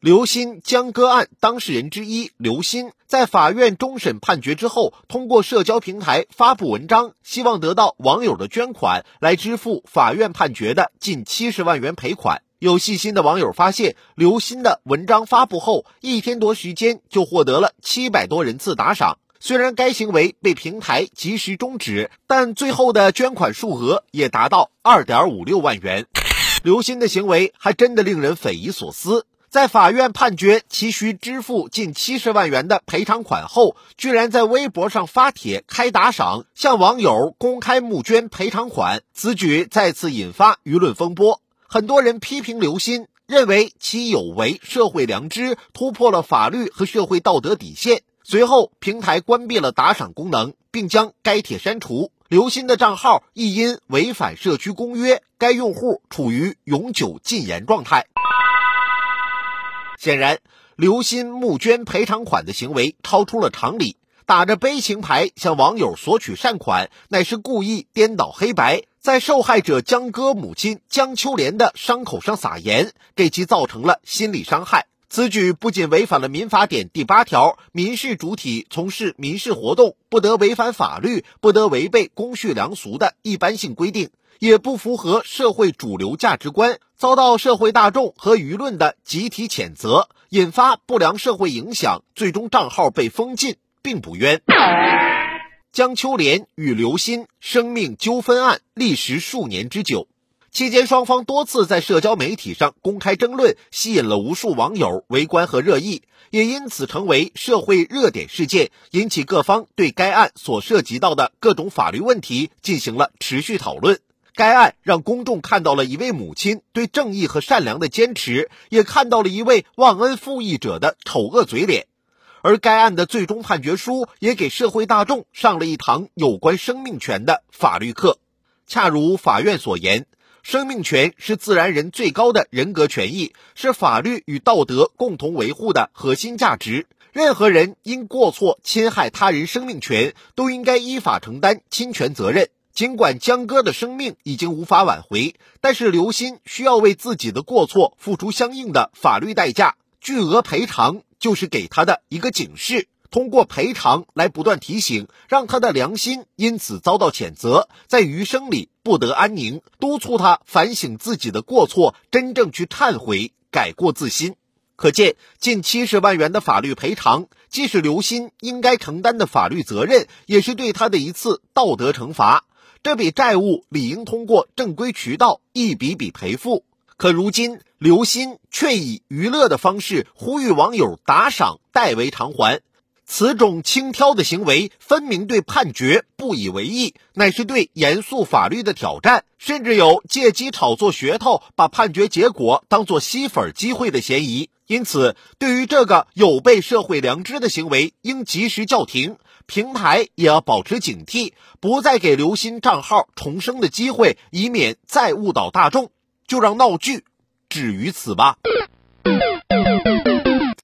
刘鑫江歌案当事人之一刘鑫，在法院终审判决之后，通过社交平台发布文章，希望得到网友的捐款来支付法院判决的近七十万元赔款。有细心的网友发现，刘鑫的文章发布后一天多时间就获得了七百多人次打赏。虽然该行为被平台及时终止，但最后的捐款数额也达到二点五六万元。刘鑫的行为还真的令人匪夷所思。在法院判决其需支付近七十万元的赔偿款后，居然在微博上发帖开打赏，向网友公开募捐赔偿款，此举再次引发舆论风波。很多人批评刘鑫，认为其有违社会良知，突破了法律和社会道德底线。随后，平台关闭了打赏功能，并将该帖删除。刘鑫的账号亦因违反社区公约，该用户处于永久禁言状态。显然，刘鑫募捐赔偿款的行为超出了常理，打着悲情牌向网友索取善款，乃是故意颠倒黑白，在受害者江歌母亲江秋莲的伤口上撒盐，给其造成了心理伤害。此举不仅违反了民法典第八条，民事主体从事民事活动不得违反法律、不得违背公序良俗的一般性规定。也不符合社会主流价值观，遭到社会大众和舆论的集体谴责，引发不良社会影响，最终账号被封禁，并不冤。江秋莲与刘鑫生命纠纷案历时数年之久，期间双方多次在社交媒体上公开争论，吸引了无数网友围观和热议，也因此成为社会热点事件，引起各方对该案所涉及到的各种法律问题进行了持续讨论。该案让公众看到了一位母亲对正义和善良的坚持，也看到了一位忘恩负义者的丑恶嘴脸。而该案的最终判决书也给社会大众上了一堂有关生命权的法律课。恰如法院所言，生命权是自然人最高的人格权益，是法律与道德共同维护的核心价值。任何人因过错侵害他人生命权，都应该依法承担侵权责任。尽管江歌的生命已经无法挽回，但是刘鑫需要为自己的过错付出相应的法律代价，巨额赔偿就是给他的一个警示。通过赔偿来不断提醒，让他的良心因此遭到谴责，在余生里不得安宁，督促他反省自己的过错，真正去忏悔、改过自新。可见，近七十万元的法律赔偿，既是刘鑫应该承担的法律责任，也是对他的一次道德惩罚。这笔债务理应通过正规渠道一笔笔赔付，可如今刘鑫却以娱乐的方式呼吁网友打赏代为偿还，此种轻佻的行为分明对判决不以为意，乃是对严肃法律的挑战，甚至有借机炒作噱头，把判决结果当作吸粉机会的嫌疑。因此，对于这个有悖社会良知的行为，应及时叫停。平台也要保持警惕，不再给刘鑫账号重生的机会，以免再误导大众。就让闹剧止于此吧。